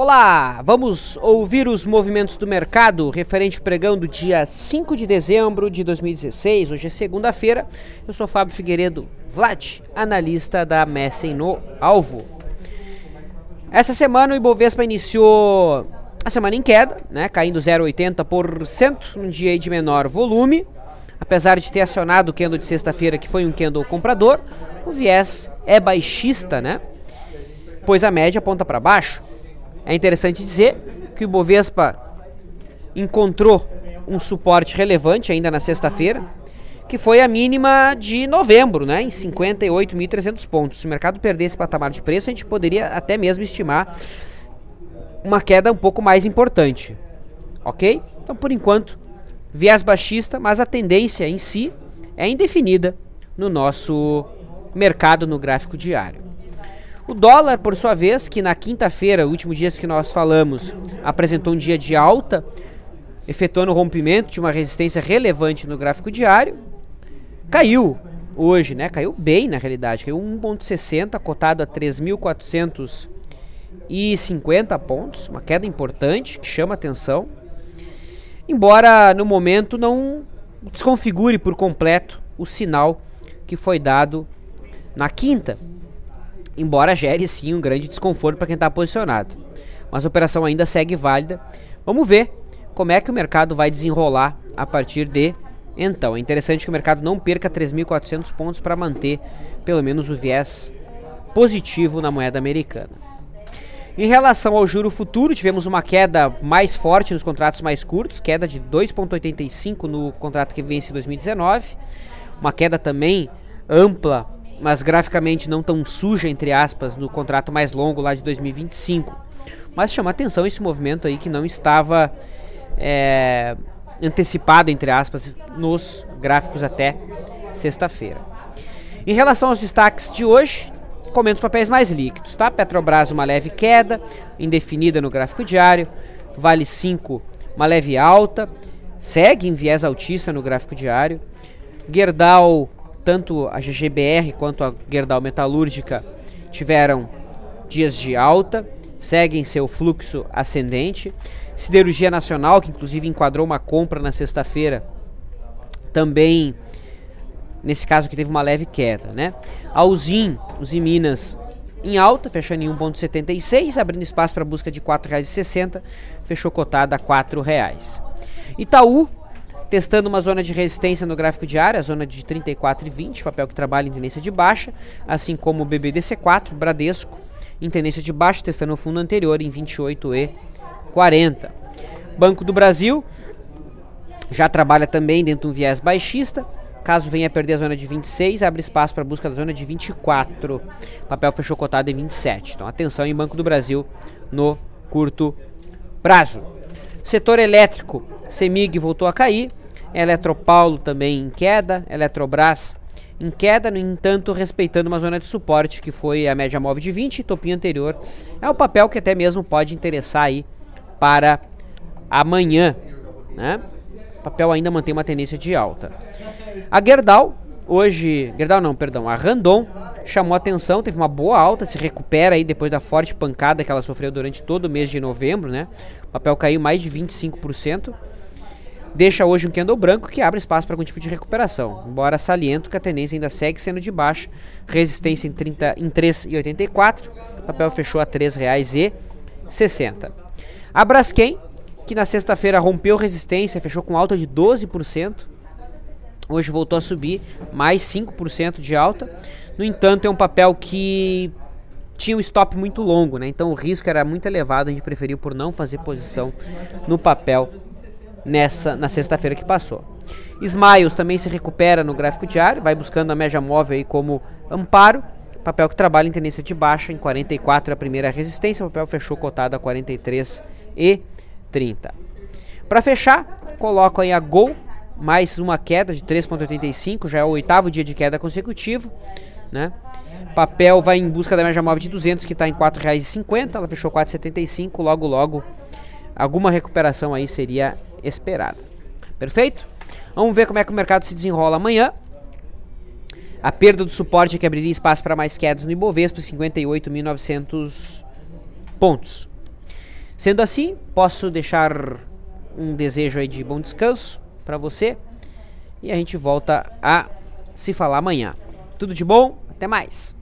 Olá, vamos ouvir os movimentos do mercado referente pregão do dia 5 de dezembro de 2016. Hoje é segunda-feira. Eu sou Fábio Figueiredo Vlad, analista da Messen no Alvo. Essa semana o Ibovespa iniciou a semana em queda, né, caindo 0,80%, num dia de menor volume. Apesar de ter acionado o candle de sexta-feira, que foi um candle comprador, o viés é baixista, né? Pois a média aponta para baixo. É interessante dizer que o Bovespa encontrou um suporte relevante ainda na sexta-feira, que foi a mínima de novembro, né, em 58.300 pontos. Se o mercado perdesse patamar de preço, a gente poderia até mesmo estimar uma queda um pouco mais importante. OK? Então, por enquanto, viés baixista, mas a tendência em si é indefinida no nosso mercado no gráfico diário. O dólar, por sua vez, que na quinta-feira, últimos dias que nós falamos, apresentou um dia de alta, efetuando o rompimento de uma resistência relevante no gráfico diário, caiu hoje, né? Caiu bem na realidade, caiu 1,60, cotado a 3.450 pontos, uma queda importante que chama atenção. Embora no momento não desconfigure por completo o sinal que foi dado na quinta, embora gere sim um grande desconforto para quem está posicionado. Mas a operação ainda segue válida. Vamos ver como é que o mercado vai desenrolar a partir de então. É interessante que o mercado não perca 3.400 pontos para manter pelo menos o viés positivo na moeda americana. Em relação ao juro futuro, tivemos uma queda mais forte nos contratos mais curtos, queda de 2,85 no contrato que vence em 2019, uma queda também ampla mas graficamente não tão suja, entre aspas, no contrato mais longo lá de 2025. Mas chama atenção esse movimento aí que não estava é, antecipado, entre aspas, nos gráficos até sexta-feira. Em relação aos destaques de hoje, comento os papéis mais líquidos, tá? Petrobras uma leve queda, indefinida no gráfico diário, Vale 5 uma leve alta, segue em viés altista no gráfico diário, Gerdau tanto a GGBR quanto a Gerdau Metalúrgica tiveram dias de alta, seguem seu fluxo ascendente. Siderurgia Nacional, que inclusive enquadrou uma compra na sexta-feira, também nesse caso que teve uma leve queda, né? A Uzin, Uzin Minas em alta, fechando em 1.76, abrindo espaço para busca de R$ 4,60, fechou cotada a R$ 4,00. Itaú testando uma zona de resistência no gráfico diário, a zona de 34,20, papel que trabalha em tendência de baixa, assim como o BBDC4, Bradesco, em tendência de baixa, testando o fundo anterior em 28,40. Banco do Brasil já trabalha também dentro de um viés baixista, Caso venha a perder a zona de 26, abre espaço para busca da zona de 24. O papel fechou cotado em 27. Então, atenção em Banco do Brasil no curto prazo. Setor elétrico, Semig voltou a cair, Eletropaulo também em queda, Eletrobras em queda, no entanto, respeitando uma zona de suporte que foi a média móvel de 20 e topinho anterior. É o papel que até mesmo pode interessar aí para amanhã, né? O papel ainda mantém uma tendência de alta. A Gerdau, hoje, Gerdau não, perdão, a Randon chamou atenção, teve uma boa alta, se recupera aí depois da forte pancada que ela sofreu durante todo o mês de novembro, né? O papel caiu mais de 25% deixa hoje um candle branco que abre espaço para algum tipo de recuperação, embora saliento que a tendência ainda segue sendo de baixa, resistência em, 30, em 3,84, o papel fechou a R$ 3,60. A Braskem, que na sexta-feira rompeu resistência, fechou com alta de 12%, hoje voltou a subir, mais 5% de alta, no entanto é um papel que tinha um stop muito longo, né? então o risco era muito elevado, a gente preferiu por não fazer posição no papel nessa na sexta-feira que passou. Smiles também se recupera no gráfico diário, vai buscando a média móvel aí como amparo. Papel que trabalha em tendência de baixa, em 44 é a primeira resistência, o papel fechou cotado a 43 e 30. Para fechar, coloco aí a Gol, mais uma queda de 3,85, já é o oitavo dia de queda consecutivo, né? Papel vai em busca da média móvel de 200, que está em R$ 4,50, ela fechou 4,75, logo logo alguma recuperação aí seria esperada. Perfeito? Vamos ver como é que o mercado se desenrola amanhã. A perda do suporte que abriria espaço para mais quedas no Ibovespa, 58.900 pontos. Sendo assim, posso deixar um desejo aí de bom descanso para você e a gente volta a se falar amanhã. Tudo de bom, até mais.